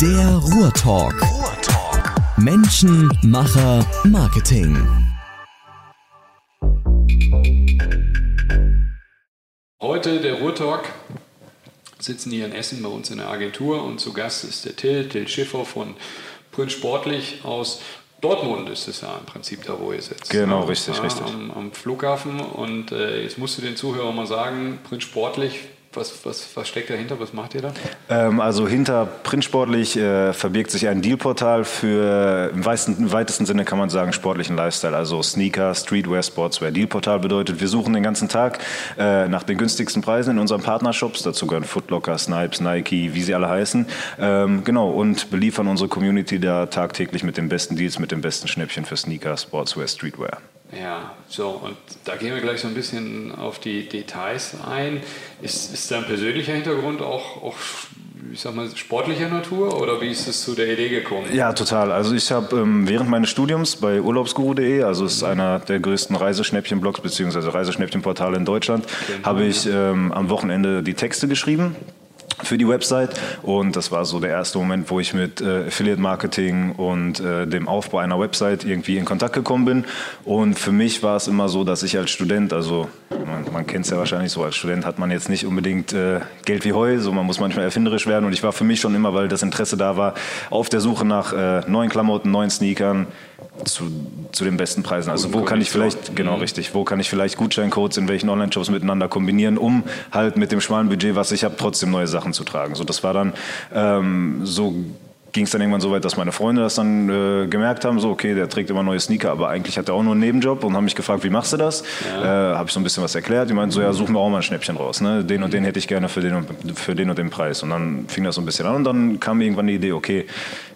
Der Ruhrtalk. Ruhrtalk. Menschen, Macher, Marketing. Heute der Ruhrtalk. Sitzen hier in Essen bei uns in der Agentur und zu Gast ist der Till, Till Schiffer von Prinz Sportlich aus Dortmund ist es ja im Prinzip da, wo ihr sitzt. Genau, richtig, ja, richtig. Am, am, Flughafen. Und äh, jetzt musst du den Zuhörern mal sagen, Prinz Sportlich, was, was, was steckt dahinter? Was macht ihr da? Ähm, also hinter Printsportlich äh, verbirgt sich ein Dealportal für im weitesten, im weitesten, Sinne kann man sagen sportlichen Lifestyle, also Sneaker, Streetwear, Sportswear. Dealportal bedeutet, wir suchen den ganzen Tag äh, nach den günstigsten Preisen in unseren Partnershops. Dazu gehören Footlocker, Snipes, Nike, wie sie alle heißen. Ähm, genau und beliefern unsere Community da tagtäglich mit den besten Deals, mit den besten Schnäppchen für Sneaker, Sportswear, Streetwear. Ja, so, und da gehen wir gleich so ein bisschen auf die Details ein. Ist, ist da ein persönlicher Hintergrund auch, auch ich sag mal, sportlicher Natur oder wie ist es zu der Idee gekommen? Ja, total. Also ich habe ähm, während meines Studiums bei urlaubsguru.de, also es ist einer der größten Reiseschnäppchenblogs bzw. Reiseschnäppchenportale in Deutschland, habe ich ähm, am Wochenende die Texte geschrieben für die Website. Und das war so der erste Moment, wo ich mit äh, Affiliate Marketing und äh, dem Aufbau einer Website irgendwie in Kontakt gekommen bin. Und für mich war es immer so, dass ich als Student, also man, man kennt es ja wahrscheinlich so, als Student hat man jetzt nicht unbedingt äh, Geld wie Heu, so man muss manchmal erfinderisch werden. Und ich war für mich schon immer, weil das Interesse da war, auf der Suche nach äh, neuen Klamotten, neuen Sneakern, zu, zu den besten Preisen. Also wo kann ich vielleicht, genau mhm. richtig, wo kann ich vielleicht Gutscheincodes in welchen Online-Shops miteinander kombinieren, um halt mit dem schmalen Budget, was ich habe, trotzdem neue Sachen zu tragen. So, das war dann ähm, so ging es dann irgendwann so weit, dass meine Freunde das dann äh, gemerkt haben, so okay, der trägt immer neue Sneaker, aber eigentlich hat er auch nur einen Nebenjob und haben mich gefragt, wie machst du das? Ja. Äh, habe ich so ein bisschen was erklärt. Die meinten so, ja, suchen wir auch mal ein Schnäppchen raus. Ne? Den und den hätte ich gerne für den, und, für den und den Preis. Und dann fing das so ein bisschen an und dann kam irgendwann die Idee, okay,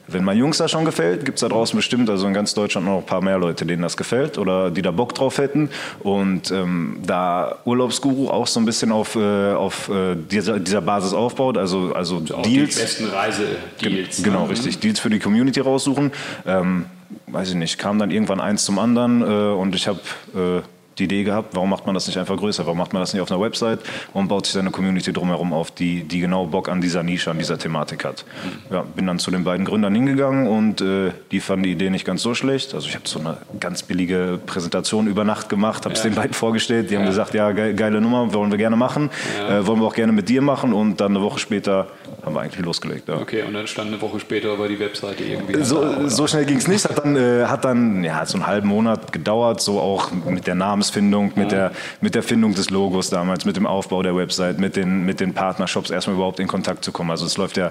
wenn meinen Jungs das schon gefällt, gibt es da draußen bestimmt, also in ganz Deutschland noch ein paar mehr Leute, denen das gefällt oder die da Bock drauf hätten. Und ähm, da Urlaubsguru auch so ein bisschen auf, äh, auf äh, dieser, dieser Basis aufbaut, also, also auch Deals. Die besten Reisedeals. Genau, ne? richtig. Deals für die Community raussuchen. Ähm, weiß ich nicht, kam dann irgendwann eins zum anderen äh, und ich habe äh, die Idee gehabt, warum macht man das nicht einfach größer? Warum macht man das nicht auf einer Website und baut sich seine Community drumherum auf, die, die genau Bock an dieser Nische, an dieser Thematik hat? Ja, bin dann zu den beiden Gründern hingegangen und äh, die fanden die Idee nicht ganz so schlecht. Also ich habe so eine ganz billige Präsentation über Nacht gemacht, habe es ja. den beiden vorgestellt. Die haben gesagt, ja, ge geile Nummer, wollen wir gerne machen, äh, wollen wir auch gerne mit dir machen und dann eine Woche später haben wir eigentlich losgelegt. Ja. Okay, und dann stand eine Woche später aber die Webseite irgendwie. So, da, so schnell ging es nicht, hat dann, äh, hat dann ja, so einen halben Monat gedauert, so auch mit der Namensfindung, mit, ja. der, mit der Findung des Logos damals, mit dem Aufbau der Website, mit den, mit den Partnershops erstmal überhaupt in Kontakt zu kommen. Also es läuft ja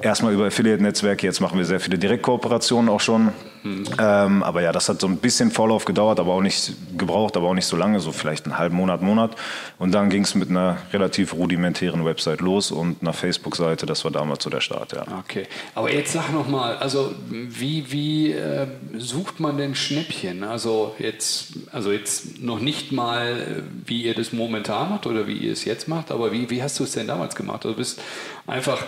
erstmal über Affiliate-Netzwerke, jetzt machen wir sehr viele Direktkooperationen auch schon. Mhm. Ähm, aber ja, das hat so ein bisschen Vorlauf gedauert, aber auch nicht gebraucht, aber auch nicht so lange, so vielleicht einen halben Monat, Monat. Und dann ging es mit einer relativ rudimentären Website los und einer Facebook-Seite, das war damals so der Start, ja. Okay, aber jetzt sag noch mal, also wie, wie äh, sucht man denn Schnäppchen? Also jetzt, also jetzt noch nicht mal, wie ihr das momentan macht oder wie ihr es jetzt macht, aber wie, wie hast du es denn damals gemacht? Also du bist einfach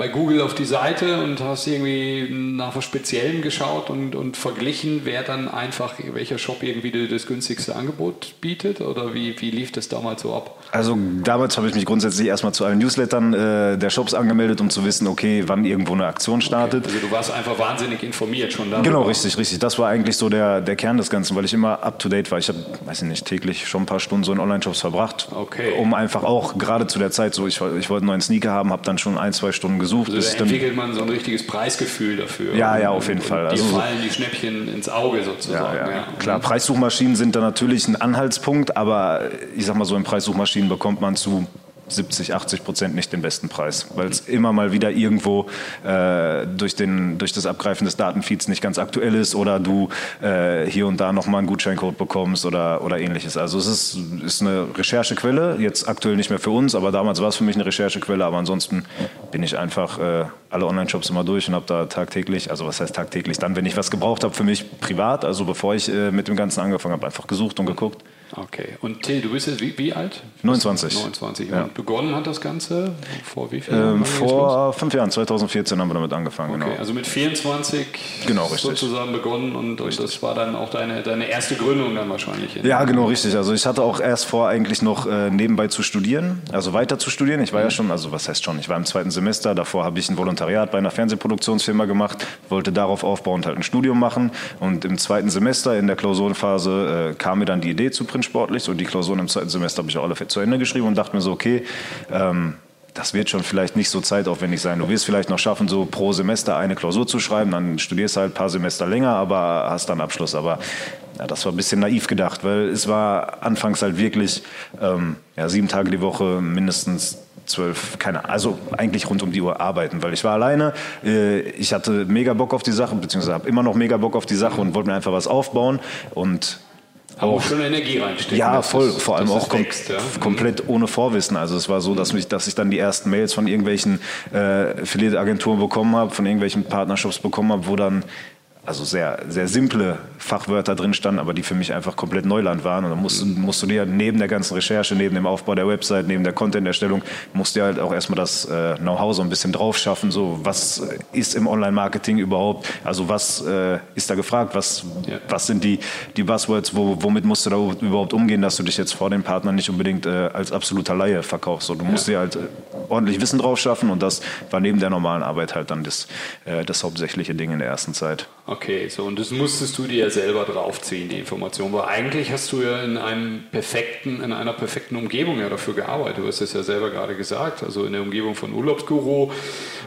bei Google auf die Seite und hast irgendwie nach was Speziellem geschaut und, und verglichen, wer dann einfach, welcher Shop irgendwie das günstigste Angebot bietet? Oder wie, wie lief das damals so ab? Also damals habe ich mich grundsätzlich erstmal zu allen Newslettern äh, der Shops angemeldet, um zu wissen, okay, wann irgendwo eine Aktion startet. Okay. Also du warst einfach wahnsinnig informiert schon darüber. Genau, richtig, richtig. Das war eigentlich so der, der Kern des Ganzen, weil ich immer up-to-date war. Ich habe, weiß ich nicht, täglich schon ein paar Stunden so in Online-Shops verbracht. Okay. Um einfach auch gerade zu der Zeit so, ich, ich wollte einen neuen Sneaker haben, habe dann schon ein, zwei Stunden gesucht. Also da entwickelt man so ein richtiges Preisgefühl dafür. Ja, ja, auf jeden Fall. Die also, fallen die Schnäppchen ins Auge sozusagen. Ja, ja. Ja. Klar, Preissuchmaschinen sind da natürlich ein Anhaltspunkt, aber ich sag mal so, in Preissuchmaschinen bekommt man zu 70, 80 Prozent nicht den besten Preis, weil es immer mal wieder irgendwo äh, durch, den, durch das Abgreifen des Datenfeeds nicht ganz aktuell ist oder du äh, hier und da nochmal einen Gutscheincode bekommst oder, oder ähnliches. Also es ist, ist eine Recherchequelle, jetzt aktuell nicht mehr für uns, aber damals war es für mich eine Recherchequelle, aber ansonsten bin ich einfach äh, alle Online-Shops immer durch und habe da tagtäglich, also was heißt tagtäglich, dann, wenn ich was gebraucht habe für mich privat, also bevor ich äh, mit dem Ganzen angefangen habe, einfach gesucht und geguckt Okay. Und Till, du bist jetzt wie, wie alt? 29. 29. Ja. Und begonnen hat das Ganze vor wie viel Ähm, Jahren vor fünf Jahren, 2014 haben wir damit angefangen, Okay, genau. also mit 24 Genau, richtig. sozusagen begonnen und, und das war dann auch deine, deine erste Gründung dann wahrscheinlich. in- Ja, genau, richtig. Also ich hatte auch erst vor, eigentlich noch äh, nebenbei zu studieren, also weiter zu studieren. Ich war ja schon, also was heißt schon, ich war im zweiten Semester, davor habe ich ein Volontariat bei einer Fernsehproduktionsfirma gemacht, wollte darauf aufbauend halt ein Studium machen und im zweiten Semester in der Klausurenphase äh, kam mir dann die Idee zu Print Sportlich und die Klausuren im zweiten Semester habe ich auch alle zu Ende geschrieben und dachte mir so, okay, ähm, das wird schon vielleicht nicht so zeitaufwendig sein. Du wirst vielleicht noch schaffen, so pro Semester eine Klausur zu schreiben, dann studierst halt ein paar Semester länger, aber hast dann Abschluss. Aber ja, das war ein bisschen naiv gedacht, weil es war anfangs halt wirklich ähm, ja, sieben Tage die Woche mindestens zwölf, keine also eigentlich rund um die Uhr arbeiten, weil ich war alleine, äh, ich hatte mega Bock auf die Sache, beziehungsweise habe immer noch mega Bock auf die Sache und wollte mir einfach was aufbauen und Aber auch schon Energie reinstecken. ja, voll. das- Vor allem auch kom wächst, ja. komplett ohne Vorwissen. Also es war so, dass, mich, dass ich dann die ersten Mails von irgendwelchen äh, Affiliate-Agenturen bekommen habe, von irgendwelchen Partnerships bekommen habe, wo dann also sehr, sehr simple Fachwörter drin standen, aber die für mich einfach komplett Neuland waren. Und dann musst, du- musst du dir neben der ganzen Recherche, neben dem Aufbau der Website, neben der Content-Erstellung, musst du dir halt auch erstmal das äh, Know-how so ein bisschen drauf schaffen. So, was ist im Online-Marketing überhaupt? Also was äh, ist da gefragt? Was, Ja. was sind die, die Buzzwords? Wo, womit musst du da überhaupt umgehen, dass du dich jetzt vor den Partnern nicht unbedingt äh, als absoluter Laie verkaufst? So, du musst dir halt äh, ordentlich Wissen drauf schaffen und das war neben der normalen Arbeit halt dann das, äh, das hauptsächliche Ding in der ersten Zeit. Okay, so und das musstest du dir ja selber draufziehen, die Information. Weil eigentlich hast du ja in einem perfekten, in einer perfekten Umgebung ja dafür gearbeitet. Du hast es ja selber gerade gesagt. Also in der Umgebung von Urlaubsguru.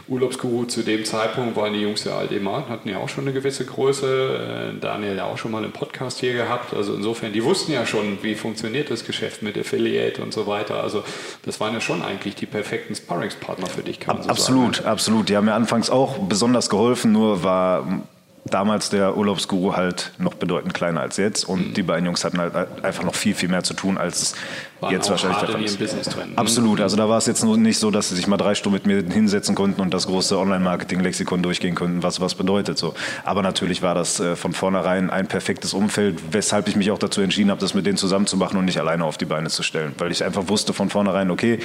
Urlaubsguru zu dem Zeitpunkt waren die Jungs ja alt im Markt, hatten ja auch schon eine gewisse Größe. Äh, Daniel ja auch schon mal einen Podcast hier gehabt. Also insofern, die wussten ja schon, wie funktioniert das Geschäft mit Affiliate und so weiter. Also das waren ja schon eigentlich die perfekten Sparringspartner für dich, kann man so absolut, sagen. absolut. Die haben mir anfangs auch besonders geholfen, nur war damals der Urlaubsguru halt noch bedeutend kleiner als jetzt und die beiden Jungs hatten halt einfach noch viel, viel mehr zu tun, als es Waren jetzt wahrscheinlich der Fall ist. Business drin. Absolut, also da war es jetzt nicht so, dass sie sich mal drei Stunden mit mir hinsetzen konnten und das große Online-Marketing-Lexikon durchgehen konnten, was was bedeutet. So. Aber natürlich war das äh, von vornherein ein perfektes Umfeld, weshalb ich mich auch dazu entschieden habe, das mit denen zusammen zu machen und nicht alleine auf die Beine zu stellen. Weil ich einfach wusste von vornherein, okay,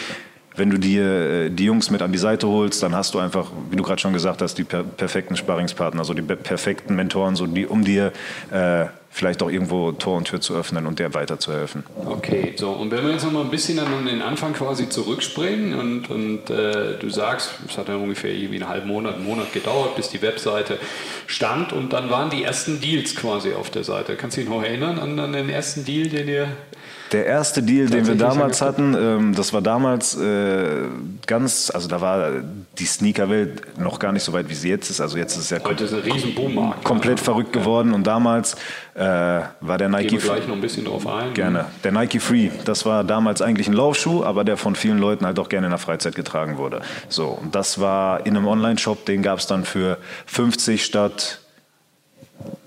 wenn du dir äh, die Jungs mit an die Seite holst, dann hast du einfach, wie du gerade schon gesagt hast, die per perfekten Sparringspartner, so die pe- perfekten Mentoren, so die, um dir äh, vielleicht auch irgendwo Tor und Tür zu öffnen und dir weiterzuhelfen. Okay, so und wenn wir jetzt noch mal ein bisschen an den Anfang quasi zurückspringen und, und äh, du sagst, es hat dann ungefähr irgendwie einen halben Monat, einen Monat gedauert, bis die Webseite stand und dann waren die ersten Deals quasi auf der Seite. Kannst du dich noch erinnern an, an den ersten Deal, den ihr Der erste Deal, den wir damals hatten, ähm, das war damals äh, ganz, also da war die Sneakerwelt noch gar nicht so weit, wie sie jetzt ist. Also jetzt ist es ja kom heute ist ein riesen Boommarkt. komplett verrückt geworden und damals äh, war der Gehen Nike wir gleich noch ein bisschen drauf ein. Gerne. Der Nike Free, das war damals eigentlich ein Laufschuh, aber der von vielen Leuten halt auch gerne in der Freizeit getragen wurde. So, und das war in einem Online-Shop, den gab es dann für 50 statt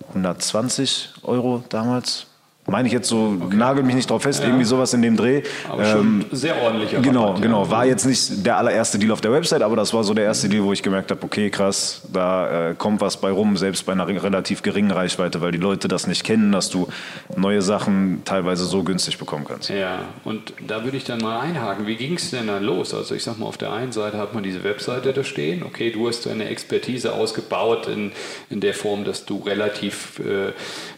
120 Euro damals. Meine ich jetzt so, nagel mich nicht drauf fest, irgendwie sowas in dem Dreh. Aber schon sehr ordentlicher Genau, Rabatt, ja. genau. War jetzt nicht der allererste Deal auf der Website, aber das war so der erste Deal, wo ich gemerkt habe, okay, krass, da äh, kommt was bei rum, selbst bei einer re- relativ geringen Reichweite, weil die Leute das nicht kennen, dass du neue Sachen teilweise so günstig bekommen kannst. Ja, und da würde ich dann mal einhaken. Wie ging es denn dann los? Also ich sag mal, auf der einen Seite hat man diese Webseite da stehen. Okay, du hast deine Expertise ausgebaut in, in der Form, dass du relativ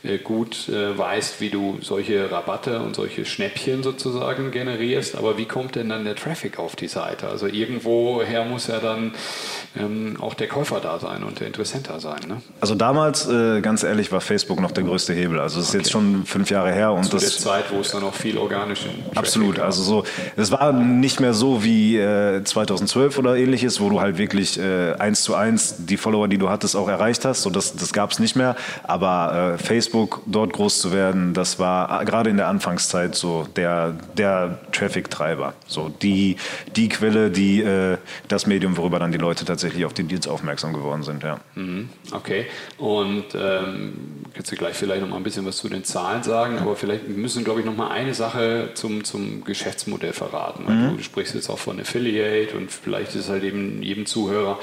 äh, äh, gut äh, weißt, wie du solche Rabatte und solche Schnäppchen sozusagen generierst. Aber wie kommt denn dann der Traffic auf die Seite? Also irgendwoher muss ja dann ähm, auch der Käufer da sein und der Interessent da sein. Ne? Also damals, äh, ganz ehrlich, war Facebook noch der größte Hebel. Also es ist jetzt schon fünf Jahre her und Zu der das Zeit, wo es dann auch viel organischen Traffic Absolut, gab. also so, es war nicht mehr so wie äh, 2012 oder ähnliches, wo du halt wirklich äh, eins zu eins die Follower, die du hattest, auch erreicht hast. So, das das gab es nicht mehr. Aber äh, Facebook, dort groß zu werden, das war äh, gerade in der Anfangszeit so der, der Traffic-Treiber. So die, die Quelle, die äh, das Medium, worüber dann die Leute tatsächlich auf die Deals aufmerksam geworden sind. Ja. Mhm, Okay. Und ähm, kannst du gleich vielleicht noch mal ein bisschen was zu den Zahlen sagen, aber vielleicht müssen glaube ich, noch mal eine Sache zum, zum Geschäftsmodell verraten. Weil Du sprichst jetzt auch von Affiliate und vielleicht ist es halt eben jedem Zuhörer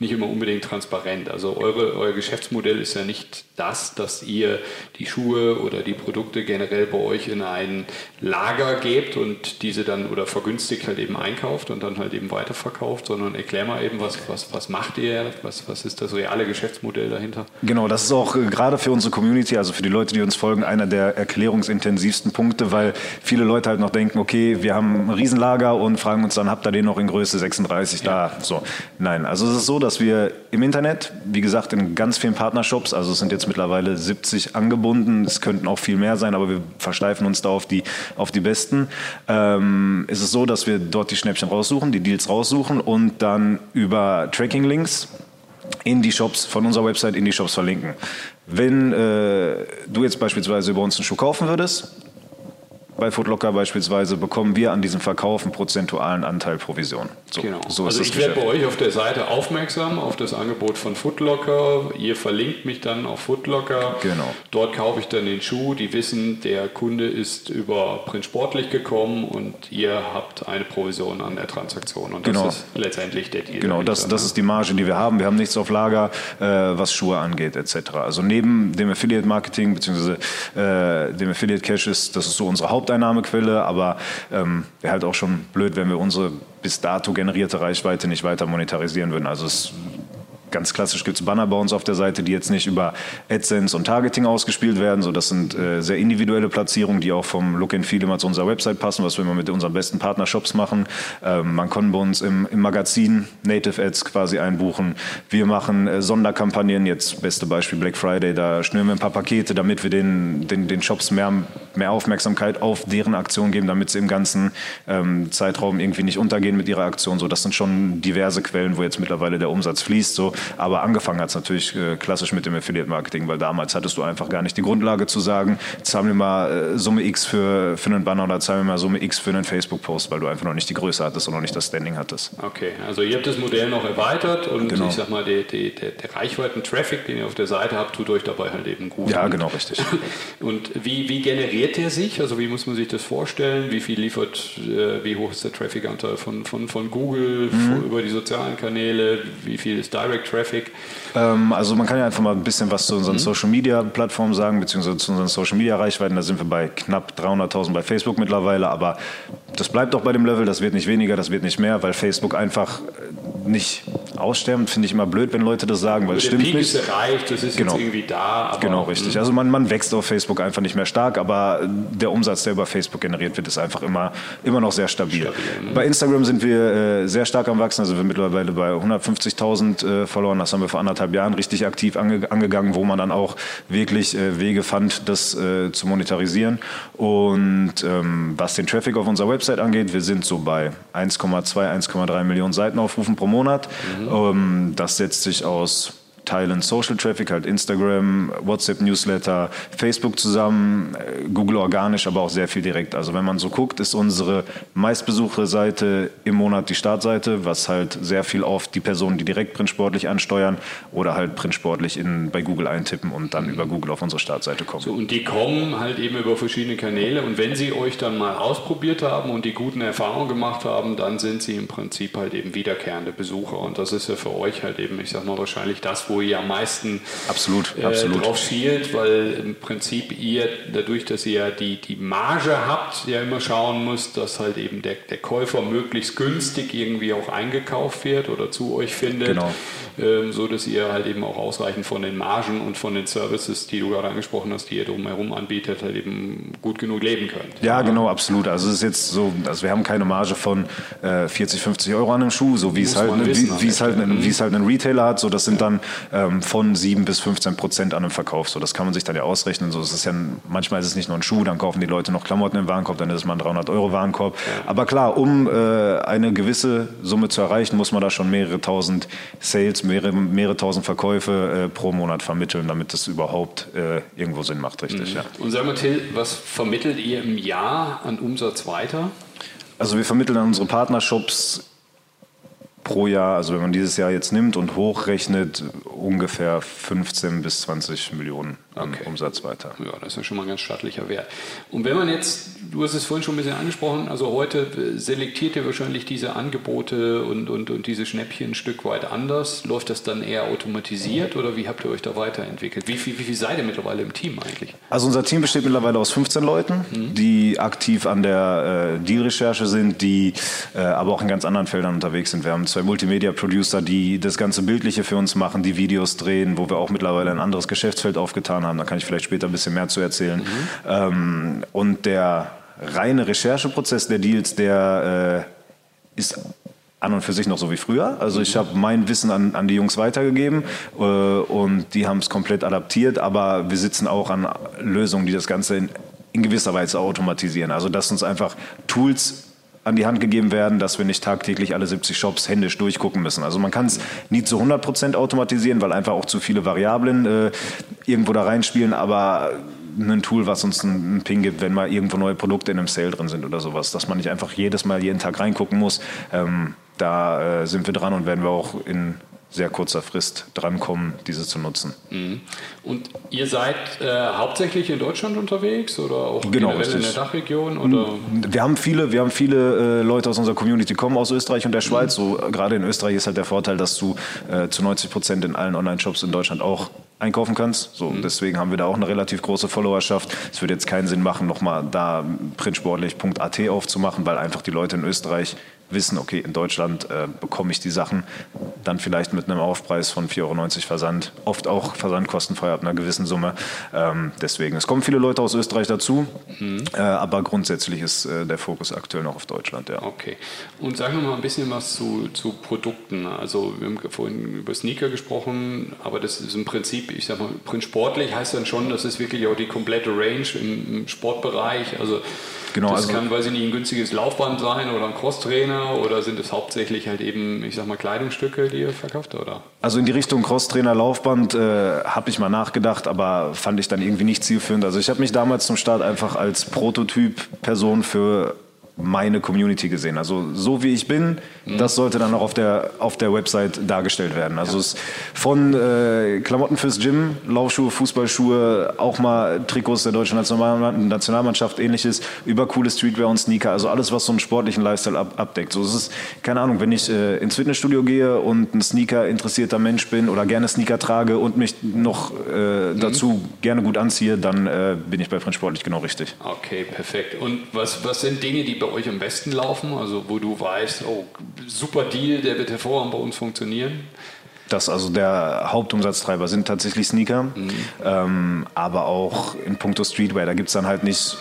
nicht immer unbedingt transparent. Also eure, euer Geschäftsmodell ist ja nicht das, dass ihr die Schuhe oder die Produkte generell bei euch in ein Lager gebt und diese dann oder vergünstigt halt eben einkauft und dann halt eben weiterverkauft, sondern erklär mal eben, was, was, was macht ihr, was, was ist das reale Geschäftsmodell dahinter? Genau, das ist auch äh, gerade für unsere Community, also für die Leute, die uns folgen, einer der erklärungsintensivsten Punkte, weil viele Leute halt noch denken, okay, wir haben ein Riesenlager und fragen uns dann, habt ihr den noch in Größe 36 ja. da? So, nein, also es ist so, dass wir im Internet, wie gesagt, in ganz vielen Partnershops, also es sind jetzt mittlerweile 70 angebunden, es könnten auch viel mehr sein, aber wir versteifen uns da auf die, auf die besten. Ähm, ist es so, dass wir dort die Schnäppchen raussuchen, die Deals raussuchen und dann über Tracking-Links in die Shops, von unserer Website in die Shops verlinken. Wenn äh, du jetzt beispielsweise über uns einen Schuh kaufen würdest, bei Footlocker beispielsweise bekommen wir an diesem Verkauf einen prozentualen Anteil Provision. So, genau. So also ich werde bei euch auf der Seite aufmerksam auf das Angebot von Footlocker. Ihr verlinkt mich dann auf Footlocker. Genau. Dort kaufe ich dann den Schuh. Die wissen, der Kunde ist über Print Sportlich gekommen und ihr habt eine Provision an der Transaktion. Und das genau. ist letztendlich der Deal. Genau, das, das ist die Marge, die wir haben. Wir haben nichts auf Lager, äh, was Schuhe angeht etc. Also neben dem Affiliate Marketing bzw. Äh, dem Affiliate Cash ist, das ist so unsere Haupt Haupteinnahmequelle, aber ähm, wäre halt auch schon blöd, wenn wir unsere bis dato generierte Reichweite nicht weiter monetarisieren würden. Also es ganz klassisch gibt es Banner bei uns auf der Seite, die jetzt nicht über AdSense und Targeting ausgespielt werden. So, das sind äh, sehr individuelle Platzierungen, die auch vom Look and Feel immer zu unserer Website passen, was wir immer mit unseren besten Partnershops machen. Ähm, man kann bei uns im, im, Magazin Native Ads quasi einbuchen. Wir machen äh, Sonderkampagnen, jetzt beste Beispiel Black Friday, da schnüren wir ein paar Pakete, damit wir den, den, den Shops mehr, mehr Aufmerksamkeit auf deren Aktion geben, damit sie im ganzen ähm, Zeitraum irgendwie nicht untergehen mit ihrer Aktion. So, das sind schon diverse Quellen, wo jetzt mittlerweile der Umsatz fließt. So, aber angefangen hat es natürlich äh, klassisch mit dem Affiliate-Marketing, weil damals hattest du einfach gar nicht die Grundlage zu sagen, zahlen wir mal äh, Summe X für, für einen Banner oder zahlen wir mal Summe X für einen Facebook-Post, weil du einfach noch nicht die Größe hattest und noch nicht das Standing hattest. Okay, also ihr habt das Modell noch erweitert und genau. ich sag mal, die, die, der, der Reichweiten-Traffic, den ihr auf der Seite habt, tut euch dabei halt eben gut. Ja, genau, richtig. und wie, wie generiert der sich? Also wie muss man sich das vorstellen? Wie viel liefert, äh, wie hoch ist der Traffic-Anteil von, von, von Google mhm. über die sozialen Kanäle? Wie viel ist Direct Traffic? Ähm, also man kann ja einfach mal ein bisschen was zu unseren mhm. Social Media Plattformen sagen, beziehungsweise zu unseren Social Media Reichweiten. Da sind wir bei knapp 300.000 bei Facebook mittlerweile, aber das bleibt auch bei dem Level, das wird nicht weniger, das wird nicht mehr, weil Facebook einfach nicht aussterben, finde ich immer blöd, wenn Leute das sagen, weil es stimmt Peak nicht. ist erreicht, das ist genau. jetzt irgendwie da. genau, richtig. Also man, man wächst auf Facebook einfach nicht mehr stark, aber der Umsatz, der über Facebook generiert wird, ist einfach immer, immer noch sehr stabil. stabil ne? Bei Instagram sind wir äh, sehr stark am Wachsen, also wir mittlerweile bei 150.000 äh, Followern, das haben wir vor anderthalb Jahren richtig aktiv ange, angegangen, wo man dann auch wirklich äh, Wege fand, das äh, zu monetarisieren. Und ähm, was den Traffic auf unserer Website angeht, wir sind so bei 1,2, 1,3 Millionen Seitenaufrufen pro Monat. Mhm. Ähm, das setzt sich aus teilen Social Traffic, halt Instagram, WhatsApp Newsletter, Facebook zusammen, äh, Google organisch, aber auch sehr viel direkt. Also wenn man so guckt, ist unsere meistbesuchte Seite im Monat die Startseite, was halt sehr viel auf die Personen, die direkt printsportlich ansteuern oder halt printsportlich in, bei Google eintippen und dann über Google auf unsere Startseite kommen. So, und die kommen halt eben über verschiedene Kanäle und wenn sie euch dann mal ausprobiert haben und die guten Erfahrungen gemacht haben, dann sind sie im Prinzip halt eben wiederkehrende Besucher und das ist ja für euch halt eben, ich sag mal wahrscheinlich das, wo ihr am meisten absolut, äh, absolut. drauf schielt, weil im Prinzip ihr dadurch, dass ihr ja die, die Marge habt, ja immer schauen müsst, dass halt eben der, der Käufer möglichst günstig irgendwie auch eingekauft wird oder zu euch findet. Genau. Ähm, so dass ihr halt eben auch ausreichend von den Margen und von den Services, die du gerade angesprochen hast, die ihr drumherum anbietet, halt eben gut genug leben könnt. Ja, genau, absolut. Also es ist jetzt so, also wir haben keine Marge von äh, 40, 50 Euro an einem Schuh, so wie es halt, wissen, wie, wie es halt, wie es halt ein Retailer hat. So, das sind dann ähm, von 7 bis 15 Prozent an einem Verkauf. So, das kann man sich dann ja ausrechnen. So, es ist ja manchmal ist es nicht nur ein Schuh, dann kaufen die Leute noch Klamotten im Warenkorb, dann ist es mal ein 300 Euro Warenkorb. Aber klar, um äh, eine gewisse Summe zu erreichen, muss man da schon mehrere tausend Sales, mehrere, mehrere tausend Verkäufe äh, pro Monat vermitteln, damit das überhaupt äh, irgendwo Sinn macht, richtig. Mhm. Ja. Und sag mal, Till, was vermittelt ihr im Jahr an Umsatz weiter? Also wir vermitteln an unsere Partnershops pro Jahr, also wenn man dieses Jahr jetzt nimmt und hochrechnet, ungefähr 15 bis 20 Millionen an okay. Umsatz weiter. Ja, das ist ja schon mal ein ganz stattlicher Wert. Und wenn man jetzt du hast es vorhin schon ein bisschen angesprochen, also heute selektiert ihr wahrscheinlich diese Angebote und, und, und diese Schnäppchen ein Stück weit anders. Läuft das dann eher automatisiert oder wie habt ihr euch da weiterentwickelt? Wie viel, wie viel seid ihr mittlerweile im Team eigentlich? Also unser Team besteht mittlerweile aus 15 Leuten, mhm. die aktiv an der äh, Deal-Recherche sind, die äh, aber auch in ganz anderen Feldern unterwegs sind. Wir haben zwei Multimedia-Producer, die das ganze Bildliche für uns machen, die Videos drehen, wo wir auch mittlerweile ein anderes Geschäftsfeld aufgetan haben. Da kann ich vielleicht später ein bisschen mehr zu erzählen. Mhm. Ähm, und der reine Rechercheprozess der Deals, der äh, ist an und für sich noch so wie früher. Also ich habe mein Wissen an, an die Jungs weitergegeben äh, und die haben es komplett adaptiert, aber wir sitzen auch an Lösungen, die das Ganze in, in gewisser Weise automatisieren. Also dass uns einfach Tools an die Hand gegeben werden, dass wir nicht tagtäglich alle 70 Shops händisch durchgucken müssen. Also man kann es nie zu 100 Prozent automatisieren, weil einfach auch zu viele Variablen äh, irgendwo da reinspielen, aber ein Tool, was uns einen Ping gibt, wenn mal irgendwo neue Produkte in einem Sale drin sind oder sowas, dass man nicht einfach jedes Mal jeden Tag reingucken muss. Ähm, da äh, sind wir dran und werden wir auch in sehr kurzer Frist drankommen, diese zu nutzen. Mhm. Und ihr seid äh, hauptsächlich in Deutschland unterwegs oder auch genau, in der Dachregion? Oder? Wir haben viele, wir haben viele äh, Leute aus unserer Community kommen aus Österreich und der Schweiz. Mhm. So, gerade in Österreich ist halt der Vorteil, dass du äh, zu 90 Prozent in allen Online-Shops in Deutschland auch einkaufen kannst. So, mhm. Deswegen haben wir da auch eine relativ große Followerschaft. Es würde jetzt keinen Sinn machen, nochmal da printsportlich.at aufzumachen, weil einfach die Leute in Österreich wissen, okay, in Deutschland äh, bekomme ich die Sachen dann vielleicht mit einem Aufpreis von 4,90 Euro Versand, oft auch versandkostenfrei ab einer gewissen Summe. Ähm, deswegen, es kommen viele Leute aus Österreich dazu, mhm. äh, aber grundsätzlich ist äh, der Fokus aktuell noch auf Deutschland. Ja. Okay. Und sag noch mal ein bisschen was zu, zu Produkten. Also wir haben vorhin über Sneaker gesprochen, aber das ist im Prinzip, ich sag mal, Print sportlich heißt dann schon, das ist wirklich auch die komplette Range im, Sportbereich. Also Genau, das also kann, weiß ich nicht, ein günstiges Laufband sein oder ein Crosstrainer oder sind es hauptsächlich halt eben, ich sag mal, Kleidungsstücke, die ihr verkauft, oder? Also in die Richtung Crosstrainer, Laufband äh, habe ich mal nachgedacht, aber fand ich dann irgendwie nicht zielführend. Also ich habe mich damals zum Start einfach als Prototyp-Person für meine Community gesehen. Also so wie ich bin, mhm. das sollte dann auch auf der, auf der Website dargestellt werden. Also ja. es von äh, Klamotten fürs Gym, Laufschuhe, Fußballschuhe, auch mal Trikots der deutschen Nationalmannschaft, ähnliches, über coole Streetwear und Sneaker. Also alles, was so einen sportlichen Lifestyle ab, abdeckt. So es ist, keine Ahnung, wenn ich äh, ins Fitnessstudio gehe und ein Sneaker interessierter Mensch bin oder gerne Sneaker trage und mich noch äh, mhm. dazu gerne gut anziehe, dann äh, bin ich bei Print Sportlich genau richtig. Okay, perfekt. Und was, was sind Dinge, die bei euch am besten laufen? Also wo du weißt, oh, super Deal, der wird hervorragend bei uns funktionieren? Das also der Hauptumsatztreiber sind tatsächlich Sneaker, mhm. ähm, aber auch in puncto Streetwear, da gibt es dann halt nicht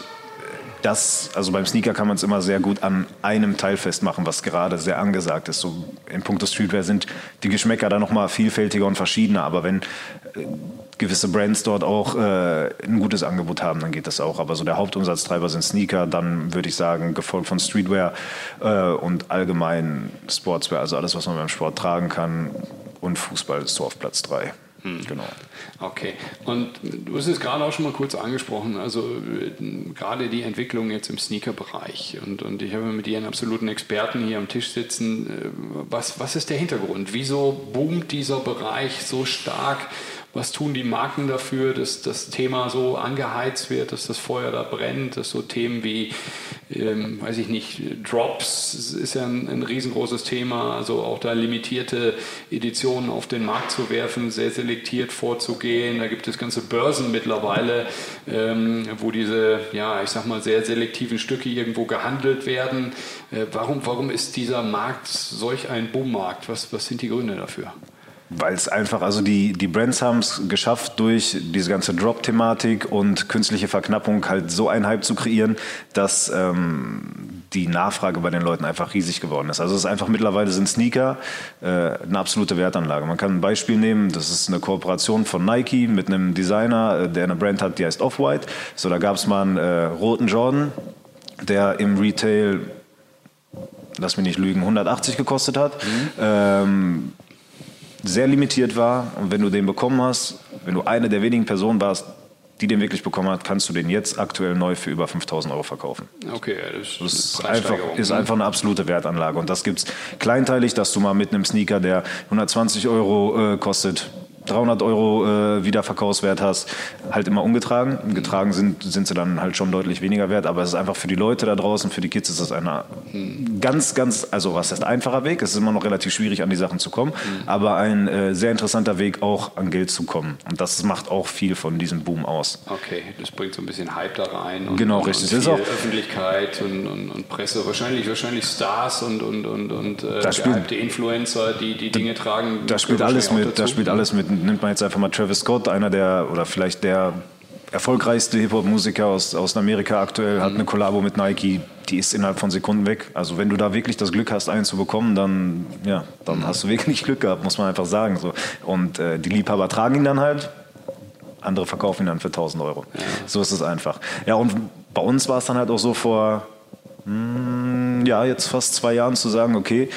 das, also beim Sneaker kann man es immer sehr gut an einem Teil festmachen, was gerade sehr angesagt ist. So in puncto Streetwear sind die Geschmäcker da nochmal vielfältiger und verschiedener, aber wenn äh, gewisse Brands dort auch äh, ein gutes Angebot haben, dann geht das auch. Aber so der Hauptumsatztreiber sind Sneaker, dann würde ich sagen, gefolgt von Streetwear äh, und allgemein Sportswear, also alles, was man beim Sport tragen kann und Fußball ist so auf Platz 3. Hm. Genau. Okay. Und du hast es gerade auch schon mal kurz angesprochen, also gerade die Entwicklung jetzt im Sneaker-Bereich. Und, und ich habe mit einen absoluten Experten hier am Tisch sitzen. Äh, was, was ist der Hintergrund? Wieso boomt dieser Bereich so stark? Was tun die Marken dafür, dass das Thema so angeheizt wird, dass das Feuer da brennt, dass so Themen wie, ähm, weiß ich nicht, Drops ist ja ein, ein, riesengroßes Thema, also auch da limitierte Editionen auf den Markt zu werfen, sehr selektiert vorzugehen. Da gibt es ganze Börsen mittlerweile, ähm, wo diese, ja, ich sag mal, sehr selektiven Stücke irgendwo gehandelt werden. Äh, warum, warum ist dieser Markt solch ein Boommarkt? Was, was sind die Gründe dafür? Weil es einfach, also die, die Brands haben es geschafft, durch diese ganze Drop-Thematik und künstliche Verknappung halt so einen Hype zu kreieren, dass ähm, die Nachfrage bei den Leuten einfach riesig geworden ist. Also es ist einfach mittlerweile sind Sneaker äh, eine absolute Wertanlage. Man kann ein Beispiel nehmen, das ist eine Kooperation von Nike mit einem Designer, äh, der eine Brand hat, die heißt Off-White. So, da gab es mal einen äh, roten Jordan, der im Retail lass mich nicht lügen, 180 gekostet hat. Mhm. Ähm, sehr limitiert war. Und wenn du den bekommen hast, wenn du eine der wenigen Personen warst, die den wirklich bekommen hat, kannst du den jetzt aktuell neu für über 5000 Euro verkaufen. Okay, das, das ist, einfach, ist einfach eine absolute Wertanlage. Und das gibt es kleinteilig, dass du mal mit einem Sneaker, der 120 Euro äh, kostet, 300 Euro äh, Wiederverkaufswert hast, halt immer ungetragen. Getragen sind, sind sie dann halt schon deutlich weniger wert, aber es ist einfach für die Leute da draußen, für die Kids ist das ein ganz, ganz, also was heißt einfacher Weg, es ist immer noch relativ schwierig an die Sachen zu kommen, aber ein äh, sehr interessanter Weg auch an Geld zu kommen und das macht auch viel von diesem Boom aus. Okay, das bringt so ein bisschen Hype da rein. Und, Genau, und, richtig. Und Das viel ist auch- Öffentlichkeit und, und, und Presse, wahrscheinlich, wahrscheinlich Stars und, und, und, und äh, gehypte Influencer, die die Dinge tragen. Da spielt alles mit, da spielt alles mit. Nimmt man jetzt einfach mal Travis Scott, einer der, oder vielleicht der erfolgreichste Hip-Hop-Musiker aus, aus Amerika aktuell, hat eine Kollabo mit Nike, die ist innerhalb von Sekunden weg. Also wenn du da wirklich das Glück hast, einen zu bekommen, dann, ja, dann hast du wirklich Glück gehabt, muss man einfach sagen. So. Und äh, die Liebhaber tragen ihn dann halt, andere verkaufen ihn dann für 1000 Euro. So ist es einfach. Ja, und bei uns war es dann halt auch so vor, mm, ja, jetzt fast zwei Jahren zu sagen, okay,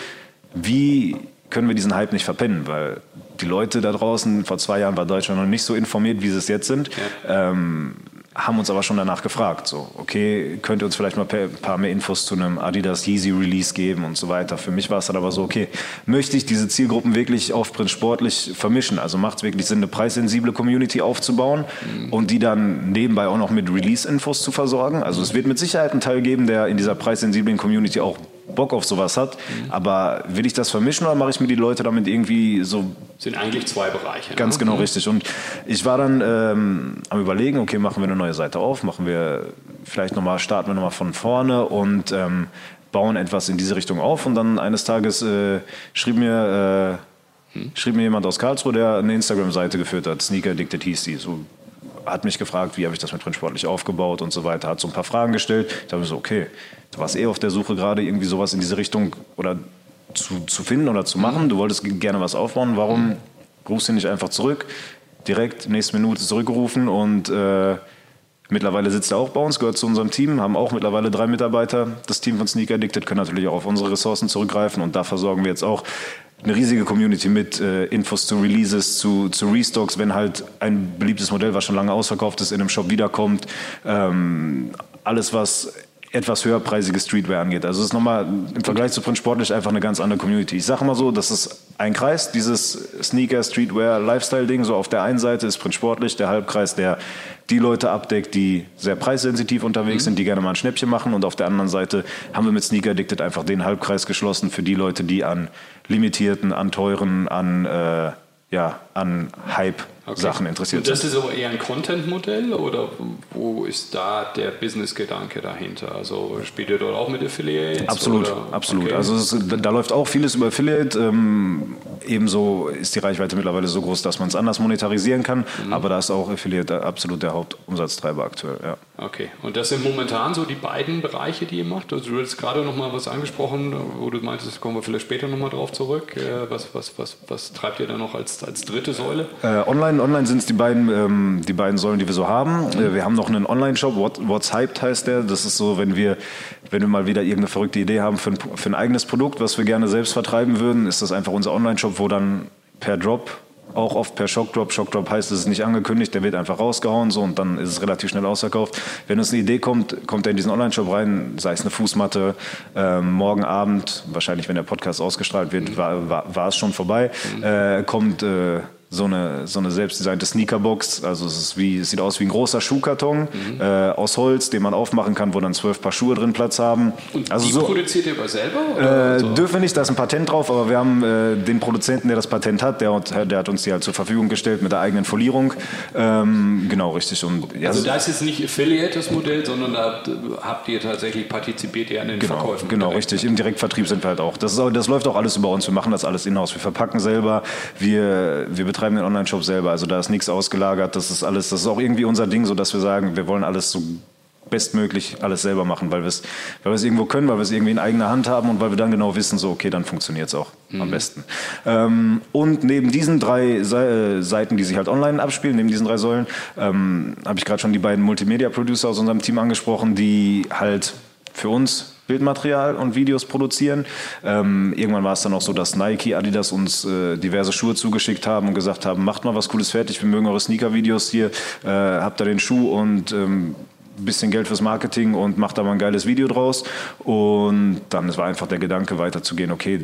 wie können wir diesen Hype nicht verpennen? Weil die Leute da draußen, vor zwei Jahren war Deutschland noch nicht so informiert, wie sie es jetzt sind, ähm, haben uns aber schon danach gefragt, so, okay, könnt ihr uns vielleicht mal ein paar mehr Infos zu einem Adidas Yeezy Release geben und so weiter. Für mich war es dann aber so, okay, möchte ich diese Zielgruppen wirklich Aufprint sportlich vermischen? Also macht es wirklich Sinn, eine preissensible Community aufzubauen und die dann nebenbei auch noch mit Release-Infos zu versorgen? Also es wird mit Sicherheit einen Teil geben, der in dieser preissensiblen Community auch Bock auf sowas hat, aber will ich das vermischen oder mache ich mir die Leute damit irgendwie so sind eigentlich zwei Bereiche. Ganz ne? genau richtig. Und ich war dann ähm, am überlegen, okay, machen wir eine neue Seite auf, machen wir vielleicht nochmal, starten wir nochmal von vorne und ähm, bauen etwas in diese Richtung auf. Und dann eines Tages äh, schrieb mir äh, schrieb mir jemand aus Karlsruhe, der eine Instagram-Seite geführt hat, Sneaker Addicted hieß die. So, hat mich gefragt, wie habe ich das mit Print sportlich aufgebaut und so weiter, hat so ein paar Fragen gestellt. Ich habe mir so, okay, du warst eh auf der Suche gerade irgendwie sowas in diese Richtung oder zu, zu finden oder zu machen. Du wolltest gerne was aufbauen. Warum rufst du nicht einfach zurück? Direkt nächste Minute zurückgerufen und äh, mittlerweile sitzt er auch bei uns, gehört zu unserem Team, haben auch mittlerweile drei Mitarbeiter. Das Team von Sneaker Addicted können natürlich auch auf unsere Ressourcen zurückgreifen und da versorgen wir jetzt auch eine riesige Community mit äh, Infos zu Releases, zu, zu Restocks, wenn halt ein beliebtes Modell, was schon lange ausverkauft ist, in einem Shop wiederkommt. Ähm, alles, was etwas höherpreisige Streetwear angeht. Also es ist nochmal im Vergleich zu Print Sportlich einfach eine ganz andere Community. Ich sage mal so, das ist ein Kreis, dieses Sneaker, Streetwear, Lifestyle-Ding. So auf der einen Seite ist Print Sportlich der Halbkreis, der die Leute abdeckt, die sehr preissensitiv unterwegs sind, die gerne mal ein Schnäppchen machen. Und auf der anderen Seite haben wir mit Sneaker Addicted einfach den Halbkreis geschlossen für die Leute, die an limitierten, an teuren, an, äh, ja, an Hype-Sachen interessiert Und das sind. ist aber eher ein Content-Modell oder wo ist da der Business-Gedanke dahinter? Also spielt ihr dort auch mit Affiliates? Absolut, oder? absolut. Okay. Also ist- da läuft auch vieles über Affiliate. Ähm, ebenso ist die Reichweite mittlerweile so groß, dass man es anders monetarisieren kann. Mhm. Aber da ist auch Affiliate absolut der Hauptumsatztreiber aktuell. Ja. Okay, und das sind momentan so die beiden Bereiche, die ihr macht. Also du hast gerade noch mal was angesprochen, wo du meintest, kommen wir vielleicht später noch mal drauf zurück. Äh, Was, was, was, was treibt ihr da noch als, als dritte Säule? Äh, online online sind es die beiden, ähm, die beiden Säulen, die wir so haben. Äh, wir haben noch einen Online-Shop, What, What's Hyped heißt der. Das ist so, wenn wir, wenn wir mal wieder irgendeine verrückte Idee haben für ein, für ein eigenes Produkt, was wir gerne selbst vertreiben würden, ist das einfach unser Online-Shop, wo dann per Drop auch oft per Shockdrop. Shockdrop heißt, es ist nicht angekündigt, der wird einfach rausgehauen so und dann ist es relativ schnell ausverkauft. Wenn uns eine Idee kommt, kommt er in diesen Online-Shop rein, sei es eine Fußmatte, ähm, morgen Abend, wahrscheinlich wenn der Podcast ausgestrahlt wird, war, war, war es schon vorbei, äh, kommt äh, so eine, so eine selbstdesignte Sneakerbox. Also es, ist wie, es sieht aus wie ein großer Schuhkarton äh, aus Holz, den man aufmachen kann, wo dann zwölf Paar Schuhe drin Platz haben. Und also die so, produziert ihr aber selber? Oder äh, so? Dürfen wir nicht, da ist ein Patent drauf, aber wir haben äh, den Produzenten, der das Patent hat, der, hat- der hat uns die halt zur Verfügung gestellt mit der eigenen Folierung. Ähm, genau, richtig. Und, ja, Also da ist jetzt nicht Affiliate das Modell, sondern da habt, ihr tatsächlich partizipiert ihr an den Genau, Verkäufen. genau richtig. Im Direktvertrieb sind wir halt auch. Das, ist das läuft auch alles über uns. Wir machen das alles in-house. Wir verpacken selber. Wir, wir betreiben den Online-Shop selber. Also da ist nichts ausgelagert. Das ist alles, das ist auch irgendwie unser Ding, so dass wir sagen, wir wollen alles so bestmöglich alles selber machen, weil wir es weil irgendwo können, weil wir es irgendwie in eigener Hand haben und weil wir dann genau wissen, so okay, dann funktioniert es auch am besten. Ähm, und neben diesen drei Se äh, Seiten, die sich halt online abspielen, neben diesen drei Säulen, ähm, habe ich gerade schon die beiden Multimedia-Producer aus unserem Team angesprochen, die halt für uns Bildmaterial und Videos produzieren. Ähm, irgendwann war es dann auch so, dass Nike, Adidas uns äh, diverse Schuhe zugeschickt haben und gesagt haben, macht mal was Cooles fertig, wir mögen eure Sneaker-Videos hier, äh, habt da den Schuh und ähm, bisschen Geld fürs Marketing und macht da mal ein geiles Video draus. Und dann war einfach der Gedanke weiterzugehen, okay,